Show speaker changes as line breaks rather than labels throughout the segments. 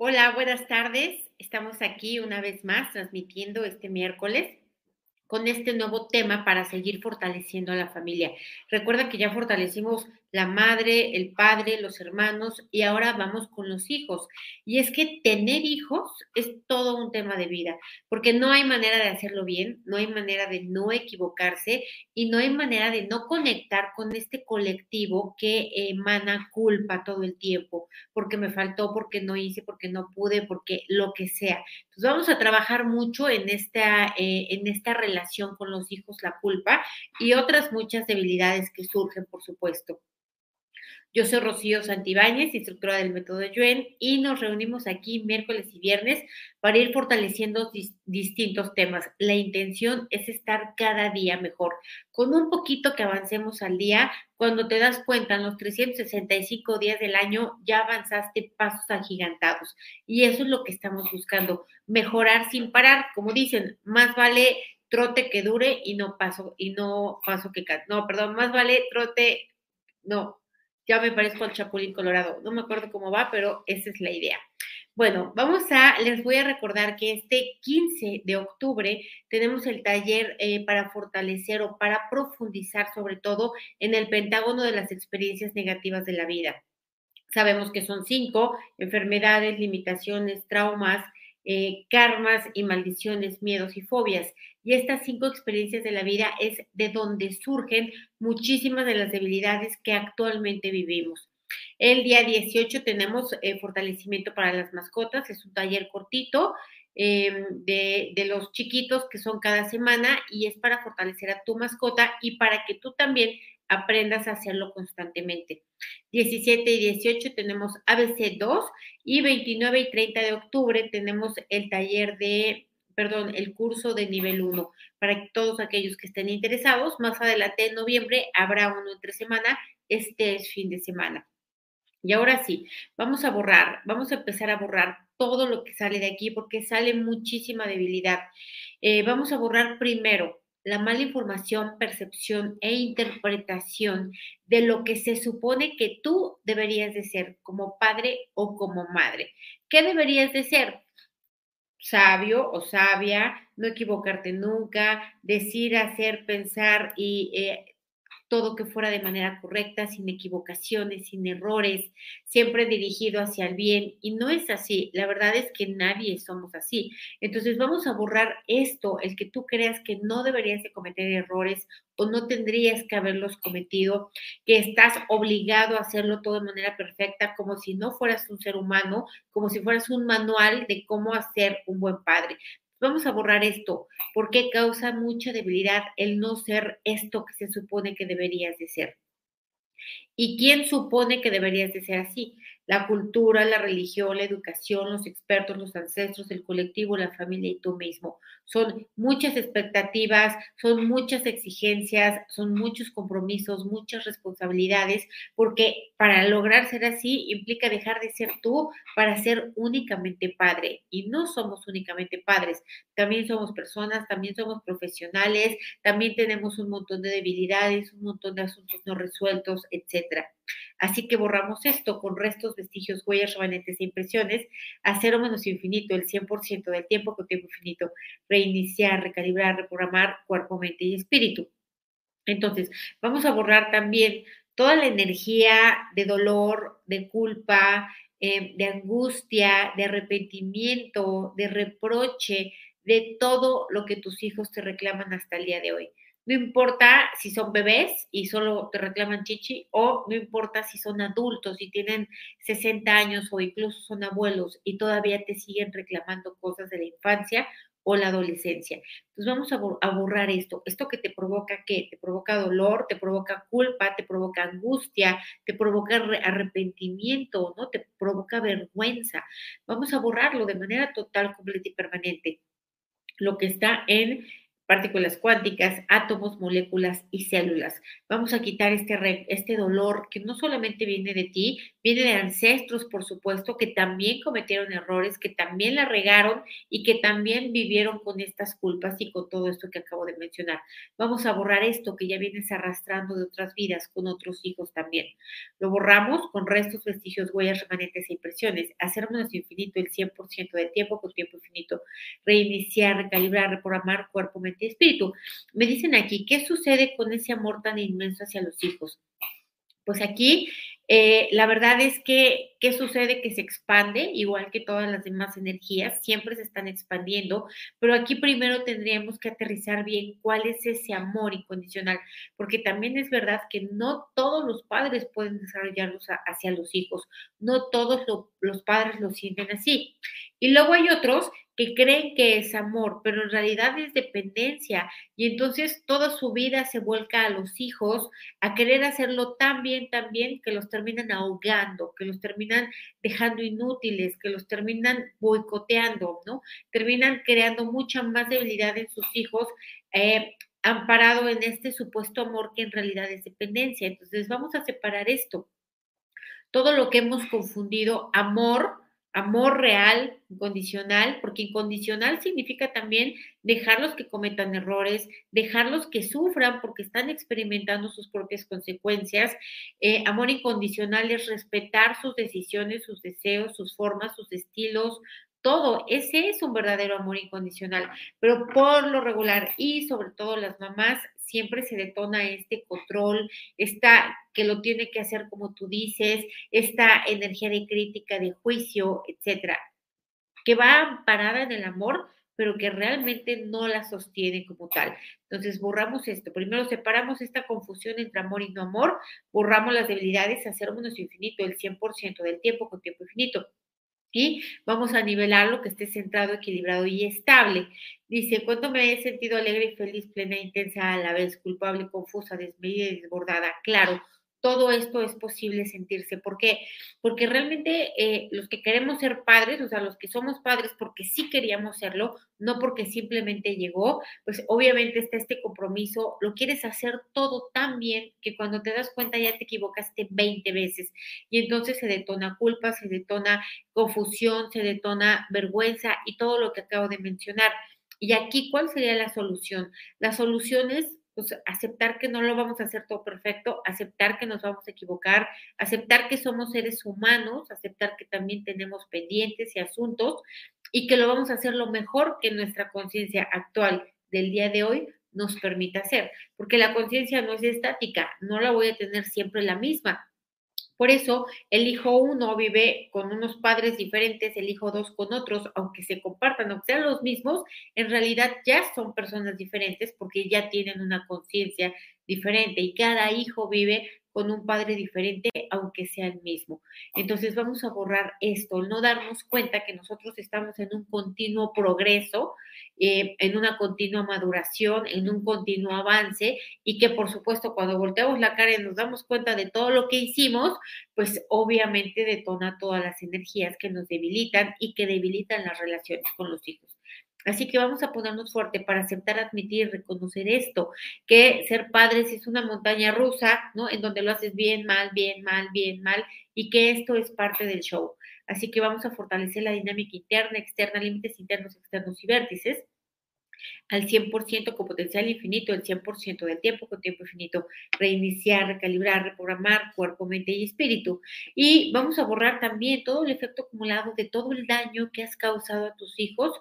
Hola, buenas tardes. Estamos aquí una vez más transmitiendo este miércoles con este nuevo tema para seguir fortaleciendo a la familia. Recuerda que ya fortalecimos la madre, el padre, los hermanos y ahora vamos con los hijos. Y es que tener hijos es todo un tema de vida, porque no hay manera de hacerlo bien, no hay manera de no equivocarse y no hay manera de no conectar con este colectivo que emana culpa todo el tiempo, porque me faltó, porque no hice, porque no pude, porque lo que sea. Entonces vamos a trabajar mucho en esta, eh, en esta relación con los hijos, la culpa y otras muchas debilidades que surgen, por supuesto. Yo soy Rocío Santibáñez, instructora del método Yuen, y nos reunimos aquí miércoles y viernes para ir fortaleciendo distintos temas. La intención es estar cada día mejor. Con un poquito que avancemos al día, cuando te das cuenta, en los 365 días del año ya avanzaste pasos agigantados. Y eso es lo que estamos buscando, mejorar sin parar. Como dicen, más vale trote que dure y no paso, y no paso que... No, perdón, más vale trote, no, ya me parezco al Chapulín Colorado. No me acuerdo cómo va, pero esa es la idea. Bueno, vamos a, les voy a recordar que este 15 de octubre tenemos el taller eh, para fortalecer o para profundizar sobre todo en el pentágono de las experiencias negativas de la vida. Sabemos que son cinco, enfermedades, limitaciones, traumas, eh, karmas y maldiciones, miedos y fobias. Y estas cinco experiencias de la vida es de donde surgen muchísimas de las debilidades que actualmente vivimos. El día 18 tenemos eh, fortalecimiento para las mascotas, es un taller cortito em, de, de, los chiquitos que son cada semana y es para fortalecer a tu mascota y para que tú también aprendas a hacerlo constantemente. 17 y 18 tenemos ABC2 y 29 y 30 de octubre tenemos el taller de, perdón, el curso de nivel 1. Para todos aquellos que estén interesados, más adelante en noviembre habrá uno entre semana, este es fin de semana. Y ahora sí, vamos a borrar, vamos a empezar a borrar todo lo que sale de aquí porque sale muchísima debilidad. Eh, vamos a borrar primero la mala información, percepción e interpretación de lo que se supone que tú deberías de ser como padre o como madre. ¿Qué deberías de ser? Sabio o sabia, no equivocarte nunca, decir, hacer, pensar y eh, todo que fuera de manera correcta, sin equivocaciones, sin errores, siempre dirigido hacia el bien. Y no es así, la verdad es que nadie somos así. Entonces vamos a borrar esto, el que tú creas que no deberías de cometer errores o no tendrías que haberlos cometido, que estás obligado a hacerlo todo de manera perfecta, como si no fueras un ser humano, como si fueras un manual de cómo hacer un buen padre. Vamos a borrar esto, porque causa mucha debilidad el no ser esto que se supone que deberías de ser. ¿Y quién supone que deberías de ser así? La cultura, la religión, la educación, los expertos, los ancestros, el colectivo, la familia y tú mismo. Son muchas expectativas, son muchas exigencias, son muchos compromisos, muchas responsabilidades, porque para lograr ser así implica dejar de ser tú para ser únicamente padre. Y no somos únicamente padres, también somos personas, también somos profesionales, también tenemos un montón de debilidades, un montón de asuntos no resueltos, etcétera. Así que borramos esto con restos, vestigios, huellas, remanentes e impresiones a cero menos infinito, el 100% del tiempo con tiempo infinito. Reiniciar, recalibrar, reprogramar cuerpo, mente y espíritu. Entonces, vamos a borrar también toda la energía de dolor, de culpa, eh, de angustia, de arrepentimiento, de reproche, de todo lo que tus hijos te reclaman hasta el día de hoy. No importa si son bebés y solo te reclaman chichi o no importa si son adultos y tienen 60 años o incluso son abuelos y todavía te siguen reclamando cosas de la infancia o la adolescencia. Entonces vamos a, borrar esto. Esto que te provoca qué? Te provoca dolor, te provoca culpa, te provoca angustia, te provoca arrepentimiento, ¿no? Te provoca vergüenza. Vamos a borrarlo de manera total, completa y permanente. Lo que está en partículas cuánticas, átomos, moléculas y células. Vamos a quitar este, este dolor que no solamente viene de ti, viene de ancestros, por supuesto, que también cometieron errores, que también la regaron y que también vivieron con estas culpas y con todo esto que acabo de mencionar. Vamos a borrar esto que ya vienes arrastrando de otras vidas con otros hijos también. Lo borramos con restos, vestigios, huellas, remanentes e impresiones. Hacer menos infinito el 100% de tiempo con tiempo infinito. Reiniciar, recalibrar, reprogramar cuerpo, mente espíritu. Me dicen aquí, ¿qué sucede con ese amor tan inmenso hacia los hijos? Pues aquí eh, la verdad es que, ¿qué sucede? Que se expande, igual que todas las demás energías, siempre se están expandiendo, pero aquí primero tendríamos que aterrizar bien cuál es ese amor incondicional, porque también es verdad que no todos los padres pueden desarrollarlos hacia los hijos, no todos los padres lo sienten así. Y luego hay otros que creen que es amor, pero en realidad es dependencia. Y entonces toda su vida se vuelca a los hijos, a querer hacerlo tan bien, tan bien, que los terminan ahogando, que los terminan dejando inútiles, que los terminan boicoteando, ¿no? Terminan creando mucha más debilidad en sus hijos. Eh, amparado en este supuesto amor que en realidad es dependencia. Entonces vamos a separar esto. Todo lo que hemos confundido amor amor real, incondicional, porque incondicional significa también dejarlos que cometan errores, dejarlos que sufran porque están experimentando sus propias consecuencias. Eh, amor incondicional es respetar sus decisiones, sus deseos, sus formas, sus estilos, todo. Ese es un verdadero amor incondicional, pero por lo regular y sobre todo las mamás siempre se detona este control, esta que lo tiene que hacer como tú dices, esta energía de crítica, de juicio, etcétera, que va amparada en el amor, pero que realmente no la sostiene como tal. Entonces, borramos esto. Primero separamos esta confusión entre amor y no amor, borramos las debilidades, hacer menos infinito el 100% del tiempo con tiempo infinito. Y vamos a nivelarlo que esté centrado, equilibrado y estable. Dice, ¿cuánto me he sentido alegre feliz, plena, intensa a la vez, culpable, confusa, desmedida y desbordada? Claro, todo esto es posible sentirse. ¿Por qué? Porque realmente eh, los que queremos ser padres, o sea, los que somos padres porque sí queríamos serlo, no porque simplemente llegó, pues obviamente está este compromiso, lo quieres hacer todo tan bien que cuando te das cuenta ya te equivocaste 20 veces y entonces se detona culpa, se detona confusión, se detona vergüenza y todo lo que acabo de mencionar. Y aquí, ¿cuál sería la solución? La solución es pues, aceptar que no lo vamos a hacer todo perfecto, aceptar que nos vamos a equivocar, aceptar que somos seres humanos, aceptar que también tenemos pendientes y asuntos y que lo vamos a hacer lo mejor que nuestra conciencia actual del día de hoy nos permita hacer, porque la conciencia no es estática, no la voy a tener siempre la misma, por eso, el hijo uno vive con unos padres diferentes, el hijo dos con otros, aunque se compartan, aunque sean los mismos, en realidad ya son personas diferentes porque ya tienen una conciencia diferente y cada hijo vive con un padre diferente, aunque sea el mismo. Entonces vamos a borrar esto, no darnos cuenta que nosotros estamos en un continuo progreso, eh, en una continua maduración, en un continuo avance y que por supuesto cuando volteamos la cara y nos damos cuenta de todo lo que hicimos, pues obviamente detona todas las energías que nos debilitan y que debilitan las relaciones con los hijos. Así que vamos a ponernos fuerte para aceptar, admitir, reconocer esto, que ser padres es una montaña rusa, ¿no? En donde lo haces bien, mal, bien, mal, bien, mal, y que esto es parte del show. Así que vamos a fortalecer la dinámica interna, externa, límites internos, externos y vértices al 100% con potencial infinito, el 100% del tiempo con tiempo infinito, reiniciar, recalibrar, reprogramar cuerpo, mente y espíritu. Y vamos a borrar también todo el efecto acumulado de todo el daño que has causado a tus hijos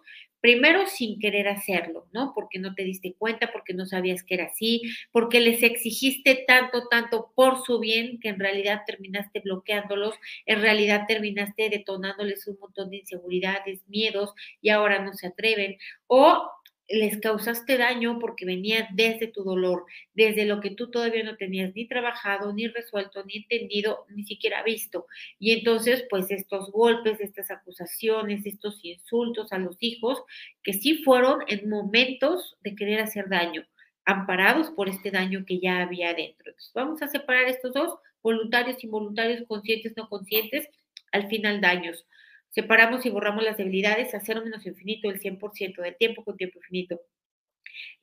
primero sin querer hacerlo, ¿no? Porque no te diste cuenta, porque no sabías que era así, porque les exigiste tanto, tanto por su bien que en realidad terminaste bloqueándolos, en realidad terminaste detonándoles un montón de inseguridades, miedos y ahora no se atreven. O les causaste daño porque venía desde tu dolor, desde lo que tú todavía no tenías ni trabajado, ni resuelto, ni entendido, ni siquiera visto. Y entonces, pues estos golpes, estas acusaciones, estos insultos a los hijos, que sí fueron en momentos de querer hacer daño, amparados por este daño que ya había dentro. Entonces, vamos a separar estos dos, voluntarios, involuntarios, conscientes, no conscientes, al final daños. Separamos y borramos las debilidades a menos infinito el 100% del tiempo con tiempo infinito.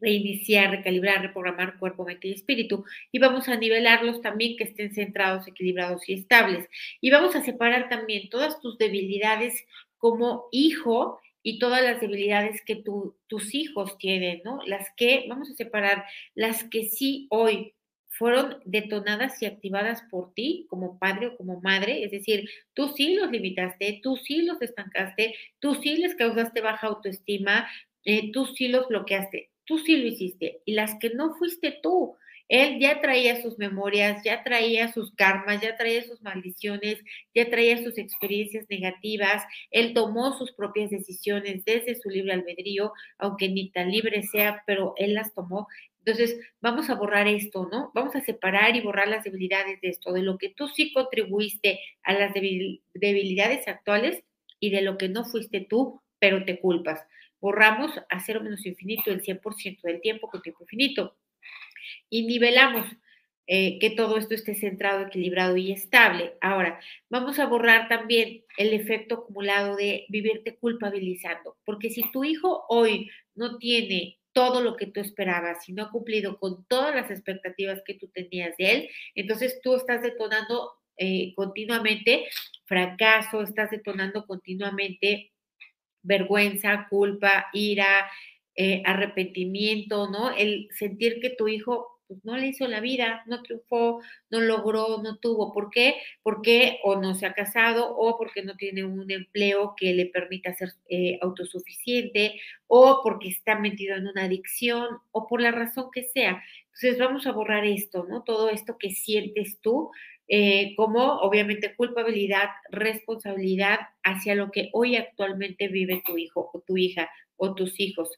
reiniciar, recalibrar, reprogramar cuerpo, mente y espíritu. Y vamos a nivelarlos también que estén centrados, equilibrados y estables. Y vamos a separar también todas tus debilidades como hijo y todas las debilidades que tus hijos tienen, ¿no? Las que, vamos a separar, las que sí hoy fueron detonadas y activadas por ti como padre o como madre, es decir, tú sí los limitaste, tú sí los estancaste, tú sí les causaste baja autoestima, eh, tú sí los bloqueaste, tú sí lo hiciste, y las que no fuiste tú, él ya traía sus memorias, ya traía sus karmas, ya traía sus maldiciones, ya traía sus experiencias negativas. Él tomó sus propias decisiones desde su libre albedrío, aunque ni tan libre sea, pero él las tomó. Entonces, vamos a borrar esto, ¿no? Vamos a separar y borrar las debilidades de esto, de lo que tú sí contribuiste a las debilidades actuales y de lo que no fuiste tú, pero te culpas. Borramos a cero menos infinito el 100% del tiempo con tiempo infinito y nivelamos eh, que todo esto esté centrado, equilibrado y estable. Ahora, vamos a borrar también el efecto acumulado de vivirte culpabilizando, porque si tu hijo hoy no tiene todo lo que tú esperabas, y no ha cumplido con todas las expectativas que tú tenías de él, entonces tú estás detonando eh, continuamente fracaso, estás detonando continuamente vergüenza, culpa, ira, eh, arrepentimiento, ¿no? El sentir que tu hijo pues no le hizo la vida, no triunfó, no logró, no tuvo. ¿Por qué? Porque o no se ha casado o porque no tiene un empleo que le permita ser eh, autosuficiente o porque está metido en una adicción o por la razón que sea. Entonces vamos a borrar esto, ¿no? Todo esto que sientes tú eh, como obviamente culpabilidad, responsabilidad hacia lo que hoy actualmente vive tu hijo o tu hija o tus hijos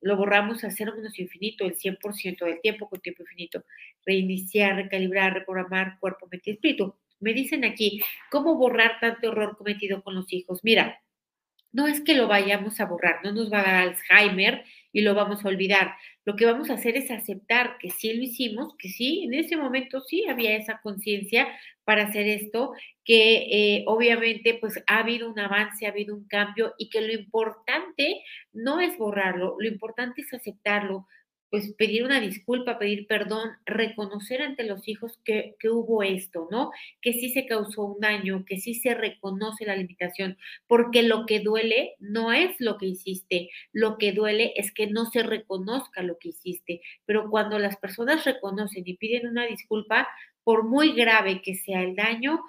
lo borramos a cero menos infinito, el 100% del tiempo con tiempo infinito. Reiniciar, recalibrar, reprogramar cuerpo, mente y espíritu. Me dicen aquí, ¿cómo borrar tanto error cometido con los hijos? Mira, no es que lo vayamos a borrar, no nos va a dar Alzheimer y lo vamos a olvidar. Lo que vamos a hacer es aceptar que sí lo hicimos, que sí, en ese momento sí había esa conciencia para hacer esto, que eh, obviamente pues ha habido un avance, ha habido un cambio y que lo importante no es borrarlo, lo importante es aceptarlo, pues pedir una disculpa, pedir perdón, reconocer ante los hijos que, que, hubo esto, ¿no? Que sí se causó un daño, que sí se reconoce la limitación, porque lo que duele no es lo que hiciste, lo que duele es que no se reconozca lo que hiciste, pero cuando las personas reconocen y piden una disculpa, por muy grave que sea el daño,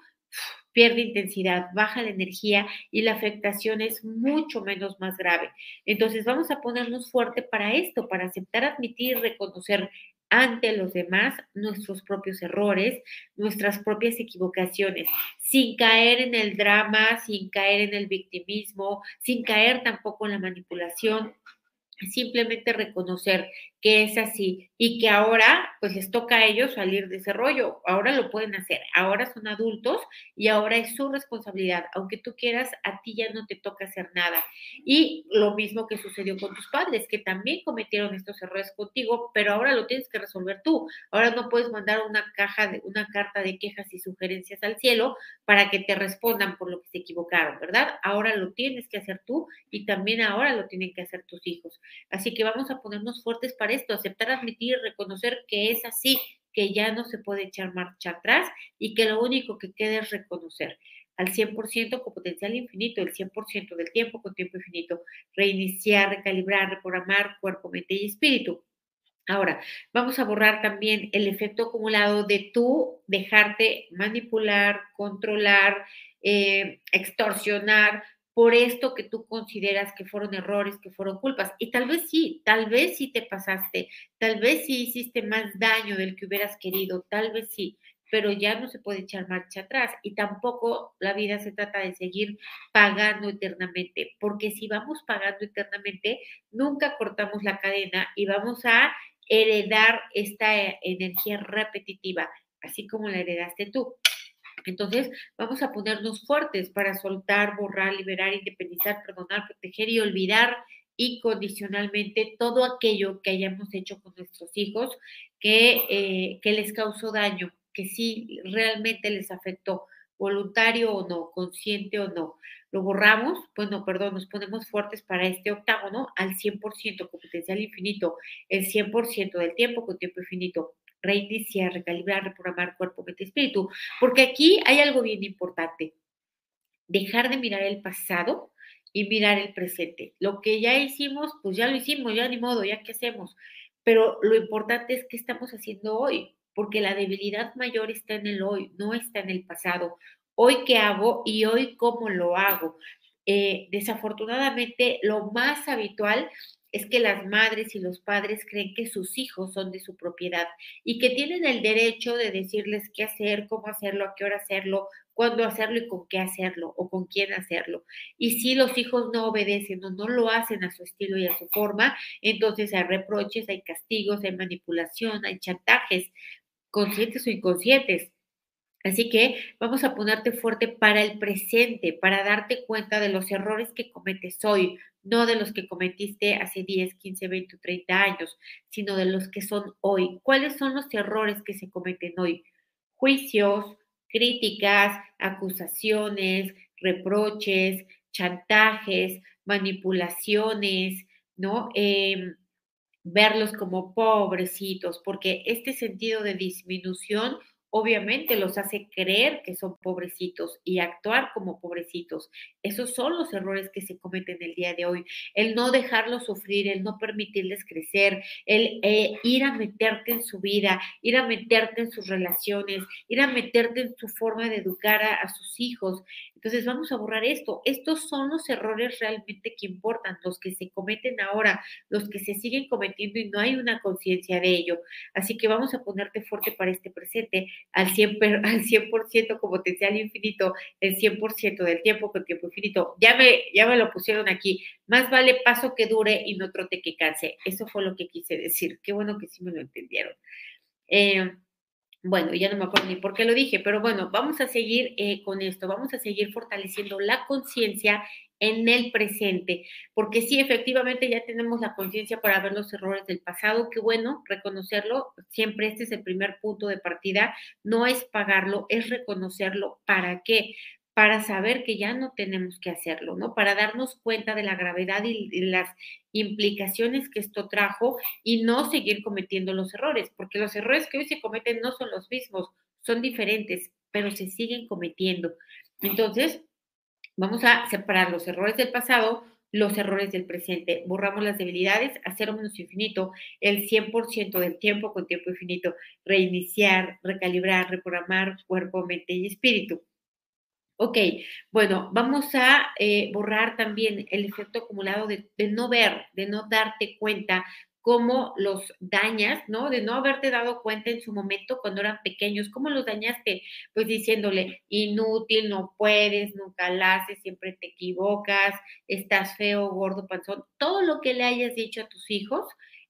pierde intensidad, baja la energía y la afectación es mucho menos más grave. Entonces vamos a ponernos fuerte para esto, para aceptar, admitir, reconocer ante los demás nuestros propios errores, nuestras propias equivocaciones, sin caer en el drama, sin caer en el victimismo, sin caer tampoco en la manipulación, simplemente reconocer que es así y que ahora pues les toca a ellos salir de ese rollo, ahora lo pueden hacer, ahora son adultos y ahora es su responsabilidad, aunque tú quieras, a ti ya no te toca hacer nada. Y lo mismo que sucedió con tus padres, que también cometieron estos errores contigo, pero ahora lo tienes que resolver tú. Ahora no puedes mandar una caja de una carta de quejas y sugerencias al cielo para que te respondan por lo que se equivocaron, ¿verdad? Ahora lo tienes que hacer tú y también ahora lo tienen que hacer tus hijos. Así que vamos a ponernos fuertes para esto, aceptar, admitir, reconocer que es así, que ya no se puede echar marcha atrás y que lo único que queda es reconocer al 100% con potencial infinito, el 100% del tiempo con tiempo infinito, reiniciar, recalibrar, reprogramar cuerpo, mente y espíritu. Ahora, vamos a borrar también el efecto acumulado de tú dejarte manipular, controlar, eh, extorsionar por esto que tú consideras que fueron errores, que fueron culpas. Y tal vez sí, tal vez sí te pasaste, tal vez sí hiciste más daño del que hubieras querido, tal vez sí, pero ya no se puede echar marcha atrás y tampoco la vida se trata de seguir pagando eternamente, porque si vamos pagando eternamente, nunca cortamos la cadena y vamos a heredar esta eh, energía repetitiva, así como la heredaste tú. Entonces, vamos a ponernos fuertes para soltar, borrar, liberar, independizar, perdonar, proteger y olvidar incondicionalmente todo aquello que hayamos hecho con nuestros hijos que, eh, que les causó daño, que sí realmente les afectó, voluntario o no, consciente o no. lo borramos, bueno, perdón, nos ponemos fuertes para este octágono al 100% con potencial infinito, el 100% del tiempo con tiempo infinito, reiniciar, recalibrar, reprogramar cuerpo, mente, espíritu, porque aquí hay algo bien importante, dejar de mirar el pasado y mirar el presente. Lo que ya hicimos, pues ya lo hicimos, ya ni modo, ya qué hacemos. Pero lo importante es qué estamos haciendo hoy, porque la debilidad mayor está en el hoy, no está en el pasado. Hoy qué hago y hoy cómo lo hago. Eh, desafortunadamente, lo más habitual es que las madres y los padres creen que sus hijos son de su propiedad y que tienen el derecho de decirles qué hacer, cómo hacerlo, a qué hora hacerlo, cuándo hacerlo y con qué hacerlo o con quién hacerlo. Y si los hijos no obedecen o no lo hacen a su estilo y a su forma, entonces hay reproches, hay castigos, hay manipulación, hay chantajes, conscientes o inconscientes. Así que vamos a ponerte fuerte para el presente, para darte cuenta de los errores que cometes hoy, no de los que cometiste hace 10, 15, 20 o 30 años, sino de los que son hoy. ¿Cuáles son los errores que se cometen hoy? Juicios, críticas, acusaciones, reproches, chantajes, manipulaciones, ¿no? Em, verlos como pobrecitos, porque este sentido de disminución obviamente los hace creer que son pobrecitos y actuar como pobrecitos. Esos son los errores que se cometen el día de hoy. El no dejarlos sufrir, el no permitirles crecer, el eh, ir a meterte en su vida, ir a meterte en sus relaciones, ir a meterte en su forma de educar a, a sus hijos. Entonces vamos a borrar esto. Estos son los errores realmente que importan, los que se cometen ahora, los que se siguen cometiendo y no hay una conciencia de ello. Así que vamos a ponerte fuerte para este presente al 100%, al 100 con potencial infinito, el 100% del tiempo con tiempo infinito. Ya me, ya me lo pusieron aquí. Más vale paso que dure y no trote que canse. Eso fue lo que quise decir. Qué bueno que sí me lo entendieron. Eh, bueno, ya no me acuerdo ni por qué lo dije, pero bueno, vamos a seguir eh, con esto, vamos a seguir fortaleciendo la conciencia en el presente, porque sí, efectivamente ya tenemos la conciencia para ver los errores del pasado, qué bueno reconocerlo, siempre este es el primer punto de partida, no es pagarlo, es reconocerlo, ¿para qué? Para saber que ya no tenemos que hacerlo, ¿no? Para darnos cuenta de la gravedad y, las implicaciones que esto trajo y no seguir cometiendo los errores, porque los errores que hoy se cometen no son los mismos, son diferentes, pero se siguen cometiendo. Entonces, Vamos a separar los errores del pasado, los errores del presente. Borramos las debilidades a cero menos infinito, el 100% del tiempo con tiempo infinito. Reiniciar, recalibrar, reprogramar cuerpo, mente y espíritu. Ok, bueno, vamos a eh, borrar también el efecto acumulado de, de, no ver, de no darte cuenta cómo los dañas, ¿no? De no haberte dado cuenta en su momento cuando eran pequeños, cómo los dañaste, pues diciéndole, inútil, no puedes, nunca la haces, siempre te equivocas, estás feo, gordo, panzón, todo lo que le hayas dicho a tus hijos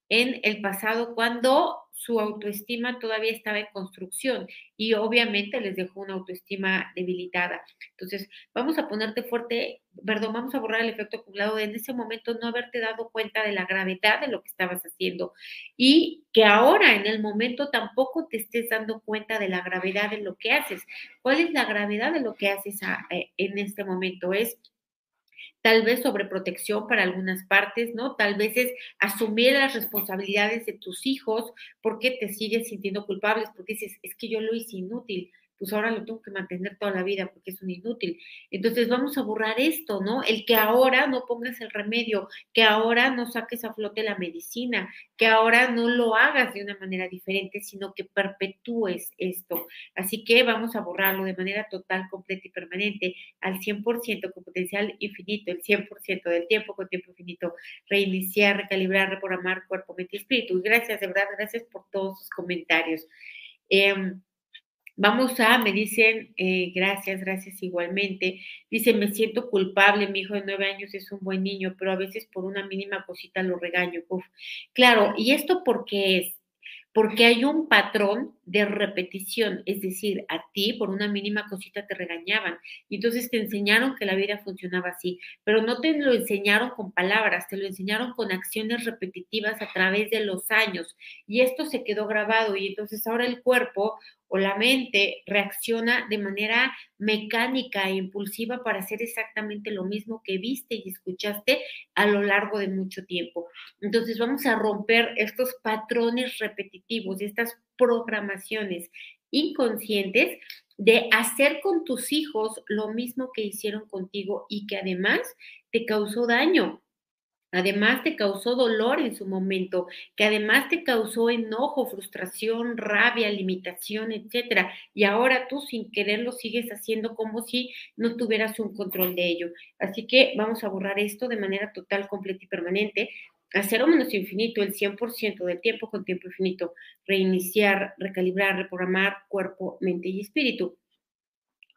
en el pasado cuando su autoestima todavía estaba en construcción y obviamente les dejó una autoestima debilitada. Entonces, vamos a ponerte fuerte, perdón, vamos a borrar el efecto acumulado de en ese momento no haberte dado cuenta de la gravedad de lo que estabas haciendo y que ahora en el momento tampoco te estés dando cuenta de la gravedad de lo que haces. ¿Cuál es la gravedad de lo que haces eh, en este momento? Es tal vez sobreprotección para algunas partes, ¿no? Tal vez es asumir las responsabilidades de tus hijos porque te sigues sintiendo culpables, porque dices, es que yo lo hice inútil, pues ahora lo tengo que mantener toda la vida porque es un inútil. Entonces vamos a borrar esto, ¿no? El que ahora no pongas el remedio, que ahora no saques a flote la medicina, que ahora no lo hagas de una manera diferente, sino que perpetúes esto. Así que vamos a borrarlo de manera total, completa y permanente al 100% con potencial infinito, el 100% del tiempo con tiempo infinito, reiniciar, recalibrar, reprogramar cuerpo, mente y espíritu. Y gracias, de verdad, gracias por todos sus comentarios. Eh, Vamos a, me dicen, eh, gracias, gracias igualmente. Dice, me siento culpable, mi hijo de nueve años es un buen niño, pero a veces por una mínima cosita lo regaño. Uf. Claro, ¿y esto por qué es? Porque hay un patrón de repetición, es decir, a ti por una mínima cosita te regañaban y entonces te enseñaron que la vida funcionaba así, pero no te lo enseñaron con palabras, te lo enseñaron con acciones repetitivas a través de los años y esto se quedó grabado y entonces ahora el cuerpo o la mente reacciona de manera mecánica e impulsiva para hacer exactamente lo mismo que viste y escuchaste a lo largo de mucho tiempo. Entonces vamos a romper estos patrones repetitivos estas programaciones inconscientes de hacer con tus hijos lo mismo que hicieron contigo y que además te causó daño. Además te causó dolor en su momento, que además te causó enojo, frustración, rabia, limitación, etcétera. Y ahora tú sin querer lo sigues haciendo como si no tuvieras un control de ello. Así que vamos a borrar esto de manera total, completa y permanente. Hacer o menos infinito el 100% del tiempo con tiempo infinito. Reiniciar, recalibrar, reprogramar cuerpo, mente y espíritu.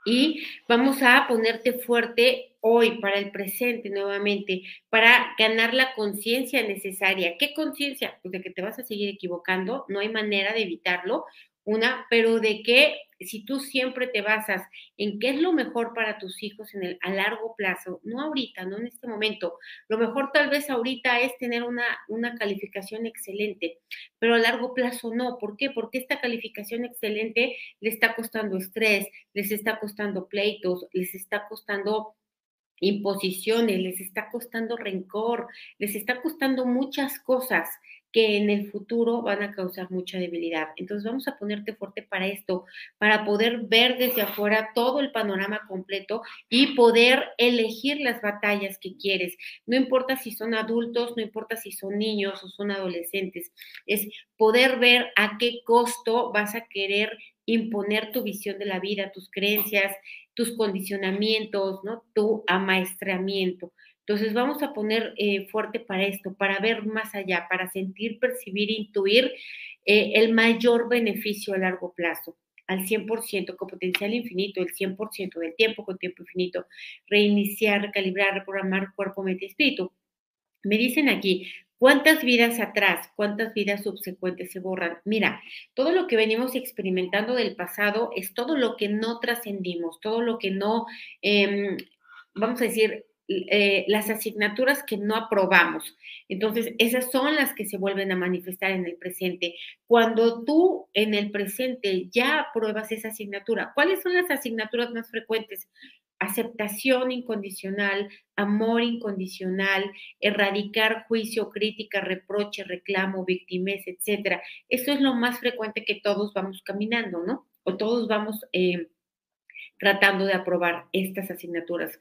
Y vamos a ponerte fuerte hoy, para el presente nuevamente, para ganar la conciencia necesaria. ¿Qué conciencia? Pues de que te vas a seguir equivocando, no hay manera de evitarlo, una, pero de que si tú siempre te basas en qué es lo mejor para tus hijos en el, a largo plazo, no ahorita, no en este momento, lo mejor tal vez ahorita es tener una, una calificación excelente, pero a largo plazo no. ¿Por qué? Porque esta calificación excelente le está costando estrés, les está costando pleitos, les está costando imposiciones, les está costando rencor, les está costando muchas cosas que en el futuro van a causar mucha debilidad. Entonces vamos a ponerte fuerte para esto, para poder ver desde afuera todo el panorama completo y poder elegir las batallas que quieres. No importa si son adultos, no importa si son niños o son adolescentes, es poder ver a qué costo vas a querer imponer tu visión de la vida, tus creencias, tus condicionamientos, ¿no? Tu amaestramiento. Entonces vamos a poner eh, fuerte para esto, para ver más allá, para sentir, percibir, intuir eh, el mayor beneficio a largo plazo, al 100%, con potencial infinito, el 100% del tiempo con tiempo infinito, reiniciar, recalibrar, reprogramar cuerpo, mente espíritu. Me dicen aquí, ¿Cuántas vidas atrás, cuántas vidas subsecuentes se borran? Mira, todo lo que venimos experimentando del pasado es todo lo que no trascendimos, todo lo que no, em, vamos a decir, eh, las asignaturas que no aprobamos. Entonces, esas son las que se vuelven a manifestar en el presente. Cuando tú en el presente ya apruebas esa asignatura, ¿cuáles son las asignaturas más frecuentes? aceptación incondicional, amor incondicional, erradicar juicio, crítica, reproche, reclamo, victimez, etcétera. Eso es lo más frecuente que todos vamos caminando, ¿no? O todos vamos eh, tratando de aprobar estas asignaturas.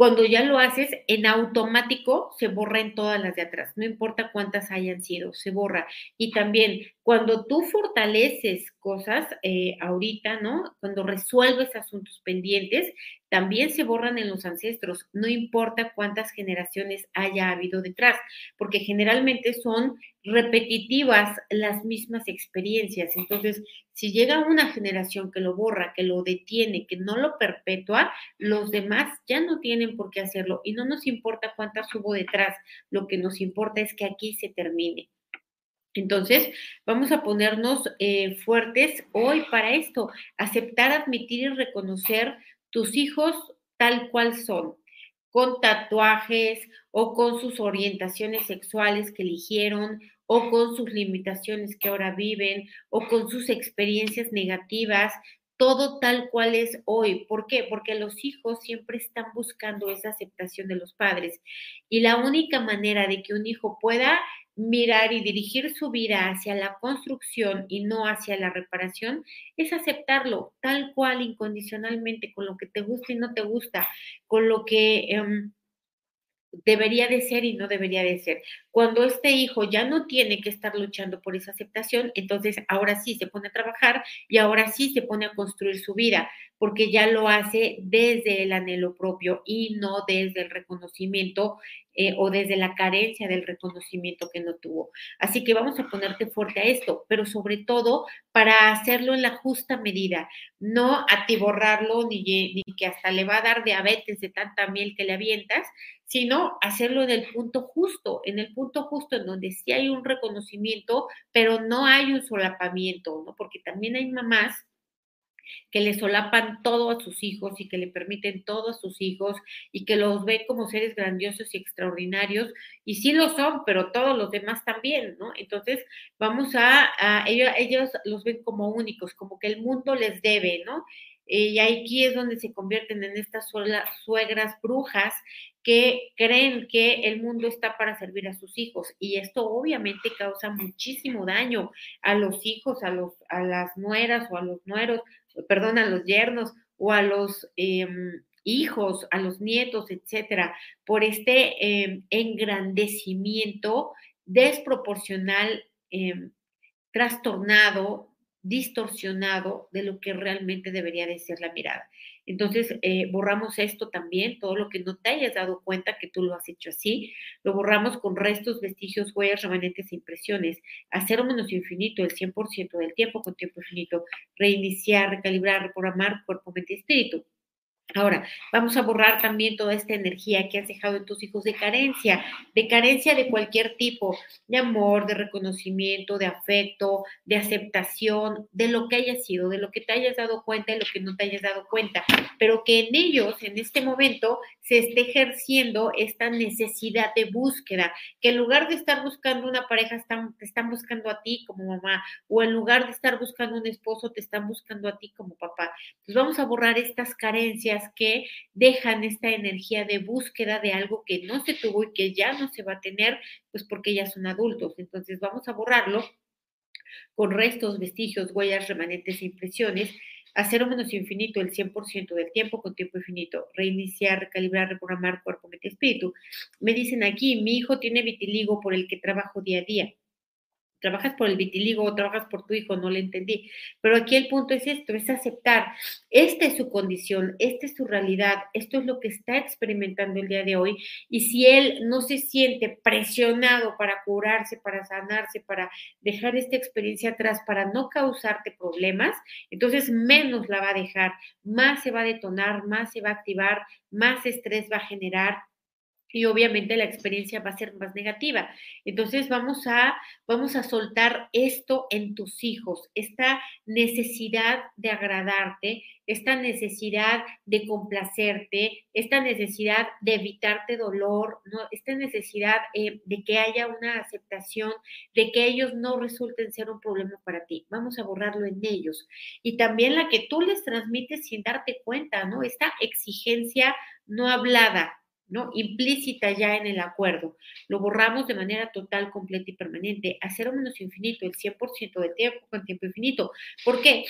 Cuando ya lo haces, en automático se borra en todas las de atrás, no importa cuántas hayan sido, se borra. Y también cuando tú fortaleces cosas eh, ahorita, ¿no? Cuando resuelves asuntos pendientes, también se borran en los ancestros, no importa cuántas generaciones haya habido detrás, porque generalmente son repetitivas las mismas experiencias. Entonces, si llega una generación que lo borra, que lo detiene, que no lo perpetúa, los demás ya no tienen por qué hacerlo y no nos importa cuántas hubo detrás, lo que nos importa es que aquí se termine. Entonces, vamos a ponernos eh, fuertes hoy para esto, aceptar, admitir y reconocer tus hijos tal cual son, con tatuajes o con sus orientaciones sexuales que eligieron o con sus limitaciones que ahora viven o con sus experiencias negativas, todo tal cual es hoy. ¿Por qué? Porque los hijos siempre están buscando esa aceptación de los padres. Y la única manera de que un hijo pueda mirar y dirigir su vida hacia la construcción y no hacia la reparación, es aceptarlo tal cual, incondicionalmente, con lo que te gusta y no te gusta, con lo que... Em, debería de ser y no debería de ser. Cuando este hijo ya no tiene que estar luchando por esa aceptación, entonces ahora sí se pone a trabajar y ahora sí se pone a construir su vida, porque ya lo hace desde el anhelo propio y no desde el reconocimiento eh, o desde la carencia del reconocimiento que no tuvo. Así que vamos a ponerte fuerte a esto, pero sobre todo para hacerlo en la justa medida, no atiborrarlo ni, ni que hasta le va a dar diabetes de tanta miel que le avientas, sino hacerlo en el punto justo, en el punto justo en donde sí hay un reconocimiento, pero no hay un solapamiento, ¿no? Porque también hay mamás que le solapan todo a sus hijos y que le permiten todo a sus hijos y que los ven como seres grandiosos y extraordinarios, y sí lo son, pero todos los demás también, ¿no? Entonces, vamos a, ellos, ellos los ven como únicos, como que el mundo les debe, ¿no? Y aquí es donde se convierten en estas suegras brujas que creen que el mundo está para servir a sus hijos y esto obviamente causa muchísimo daño a los hijos, a, los, a las nueras o a los nueros, perdón, a los yernos o a los em, hijos, a los nietos, etcétera, por este em, engrandecimiento desproporcional, em, trastornado, distorsionado de lo que realmente debería de ser la mirada. Entonces, eh, borramos esto también, todo lo que no te hayas dado cuenta que tú lo has hecho así, lo borramos con restos, vestigios, huellas, remanentes e impresiones, hacer menos infinito el 100% del tiempo con tiempo infinito, reiniciar, recalibrar, reprogramar cuerpo, mente y espíritu. Ahora, vamos a borrar también toda esta energía que has dejado en tus hijos de carencia, de carencia de cualquier tipo, de amor, de reconocimiento, de afecto, de aceptación, de lo que haya sido, de lo que te hayas dado cuenta y lo que no te hayas dado cuenta, pero que en ellos, en este momento, se esté ejerciendo esta necesidad de búsqueda, que en lugar de estar buscando una pareja, te están buscando a ti como mamá, o en lugar de estar buscando un esposo, te están buscando a ti como papá. Entonces vamos a borrar estas carencias que dejan esta energía de búsqueda de algo que no se tuvo y que ya no se va a tener, pues porque ya son adultos. Entonces vamos a borrarlo con restos, vestigios, huellas, remanentes e impresiones a cero menos infinito el 100% del tiempo con tiempo infinito, reiniciar, recalibrar, reprogramar cuerpo, mente, espíritu. Me dicen aquí, mi hijo tiene vitiligo por el que trabajo día a día trabajas por el vitiligo o trabajas por tu hijo, no le entendí. Pero aquí el punto es esto, es aceptar. Esta es su condición, esta es su realidad, esto es lo que está experimentando el día de hoy. Y si él no se siente presionado para curarse, para sanarse, para dejar esta experiencia atrás, para no causarte problemas, entonces menos la va a dejar, más se va a detonar, más se va a activar, más estrés va a generar, y obviamente la experiencia va a ser más negativa. Entonces vamos a, vamos a soltar esto en tus hijos, esta necesidad de agradarte, esta necesidad de complacerte, esta necesidad de evitarte dolor, ¿no? esta necesidad eh, de que haya una aceptación, de que ellos no resulten ser un problema para ti. Vamos a borrarlo en ellos. Y también la que tú les transmites sin darte cuenta, ¿no? Esta exigencia no hablada, ¿no? Implícita ya en el acuerdo. Lo borramos de manera total, completa y permanente, a cero menos infinito, el 100% de tiempo con tiempo infinito. ¿Por qué?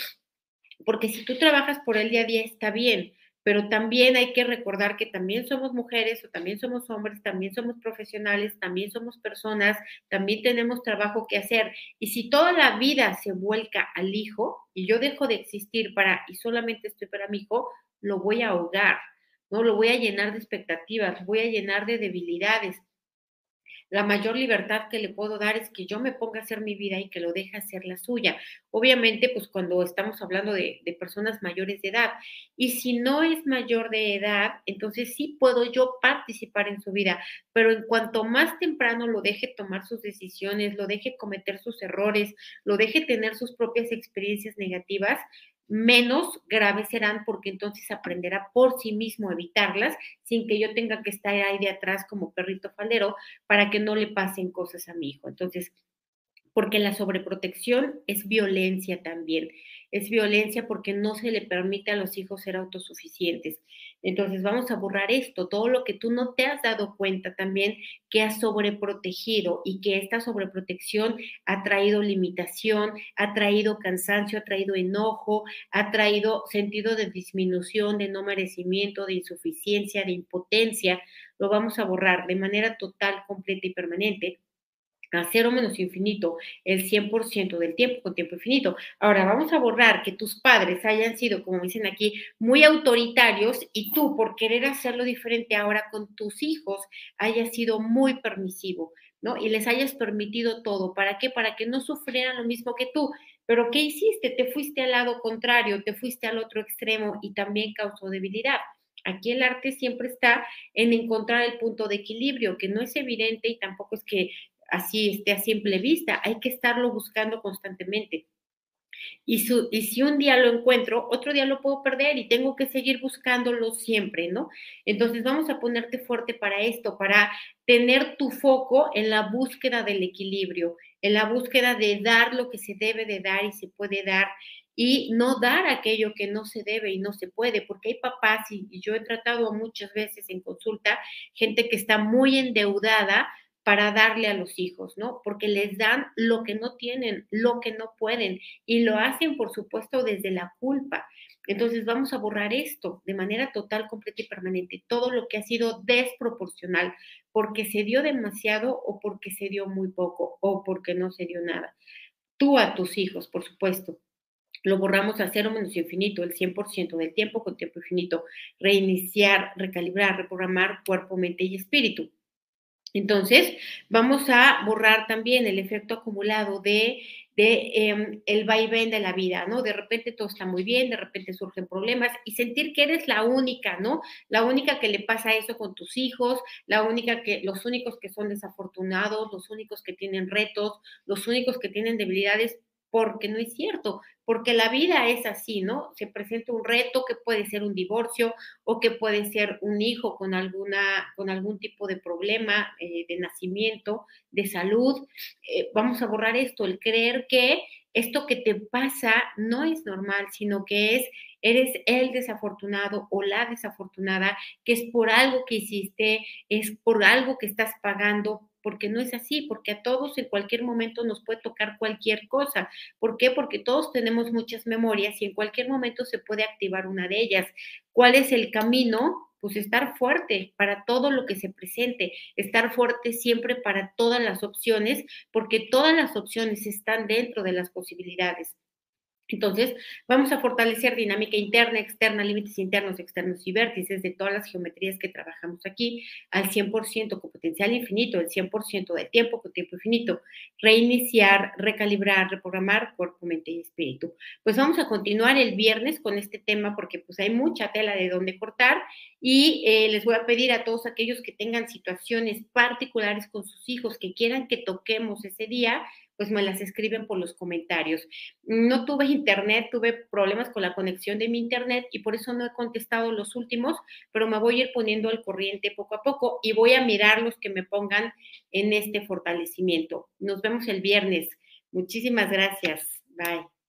Porque si tú trabajas por el día a día está bien, pero también hay que recordar que también somos mujeres o también somos hombres, también somos profesionales, también somos personas, también tenemos trabajo que hacer. Y si toda la vida se vuelca al hijo y yo dejo de existir para y solamente estoy para mi hijo, lo voy a ahogar ¿no? Lo voy a llenar de expectativas, voy a llenar de debilidades. La mayor libertad que le puedo dar es que yo me ponga a hacer mi vida y que lo deje hacer la suya. Obviamente, pues cuando estamos hablando de, de, personas mayores de edad. Y si no es mayor de edad, entonces sí puedo yo participar en su vida. Pero en cuanto más temprano lo deje tomar sus decisiones, lo deje cometer sus errores, lo deje tener sus propias experiencias negativas, menos graves serán porque entonces aprenderá por sí mismo a evitarlas sin que yo tenga que estar ahí de atrás como perrito falero para que no le pasen cosas a mi hijo. Entonces, porque la sobreprotección es violencia también. Es violencia porque no se le permite a los hijos ser autosuficientes. Entonces vamos a borrar esto, todo lo que tú no te has dado cuenta también que has sobreprotegido y que esta sobreprotección ha traído limitación, ha traído cansancio, ha traído enojo, ha traído sentido de disminución, de no merecimiento, de insuficiencia, de impotencia. Lo vamos a borrar de manera total, completa y permanente a cero menos infinito el 100% del tiempo con tiempo infinito. Ahora vamos a borrar que tus padres hayan sido, como dicen aquí, muy autoritarios y tú por querer hacerlo diferente ahora con tus hijos hayas sido muy permisivo, ¿no? Y les hayas permitido todo. ¿Para qué? Para que no sufrieran lo mismo que tú. Pero ¿qué hiciste? Te fuiste al lado contrario, te fuiste al otro extremo y también causó debilidad. Aquí el arte siempre está en encontrar el punto de equilibrio, que no es evidente y tampoco es que así esté a simple vista, hay que estarlo buscando constantemente. Y, si un día lo encuentro, otro día lo puedo perder y tengo que seguir buscándolo siempre, ¿no? Entonces vamos a ponerte fuerte para esto, para tener tu foco en la búsqueda del equilibrio, en la búsqueda de dar lo que se debe de dar y se puede dar y no dar aquello que no se debe y no se puede, porque hay papás, y, y yo he tratado muchas veces en consulta, gente que está muy endeudada para darle a los hijos, ¿no? Porque les dan lo que no tienen, lo que no pueden y lo hacen, por supuesto, desde la culpa. Entonces vamos a borrar esto de manera total, completa y permanente, todo lo que ha sido desproporcional, porque se dio demasiado o porque se dio muy poco o porque no se dio nada. Tú a tus hijos, por supuesto, lo borramos a cero menos infinito, el 100% del tiempo con tiempo infinito, reiniciar, recalibrar, reprogramar cuerpo, mente y espíritu. Entonces, vamos a borrar también el efecto acumulado de, de eh, el vaivén de la vida, ¿no? De repente todo está muy bien, de repente surgen problemas y sentir que eres la única, ¿no? La única que le pasa eso con tus hijos, la única que, los únicos que son desafortunados, los únicos que tienen retos, los únicos que tienen debilidades, porque no es cierto, porque la vida es así, ¿no? Se presenta un reto que puede ser un divorcio o que puede ser un hijo con, alguna, con algún tipo de problema eh, de nacimiento, de salud. Eh, vamos a borrar esto, el creer que esto que te pasa no es normal, sino que es, eres el desafortunado o la desafortunada, que es por algo que hiciste, es por algo que estás pagando, porque no es así, porque a todos en cualquier momento nos puede tocar cualquier cosa. ¿Por qué? Porque todos tenemos muchas memorias y en cualquier momento se puede activar una de ellas. ¿Cuál es el camino? Pues estar fuerte para todo lo que se presente, estar fuerte siempre para todas las opciones, porque todas las opciones están dentro de las posibilidades. Entonces, vamos a fortalecer dinámica interna, externa, límites internos, externos y vértices de todas las geometrías que trabajamos aquí al 100% con potencial infinito, el 100% de tiempo con tiempo infinito. Reiniciar, recalibrar, reprogramar cuerpo, mente y espíritu. Pues vamos a continuar el viernes con este tema porque pues hay mucha tela de dónde cortar y eh, les voy a pedir a todos aquellos que tengan situaciones particulares con sus hijos que quieran que toquemos ese día, pues me las escriben por los comentarios. No tuve internet, tuve problemas con la conexión de mi internet y por eso no he contestado los últimos, pero me voy a ir poniendo al corriente poco a poco y voy a mirar los que me pongan en este fortalecimiento. Nos vemos el viernes. Muchísimas gracias. Bye.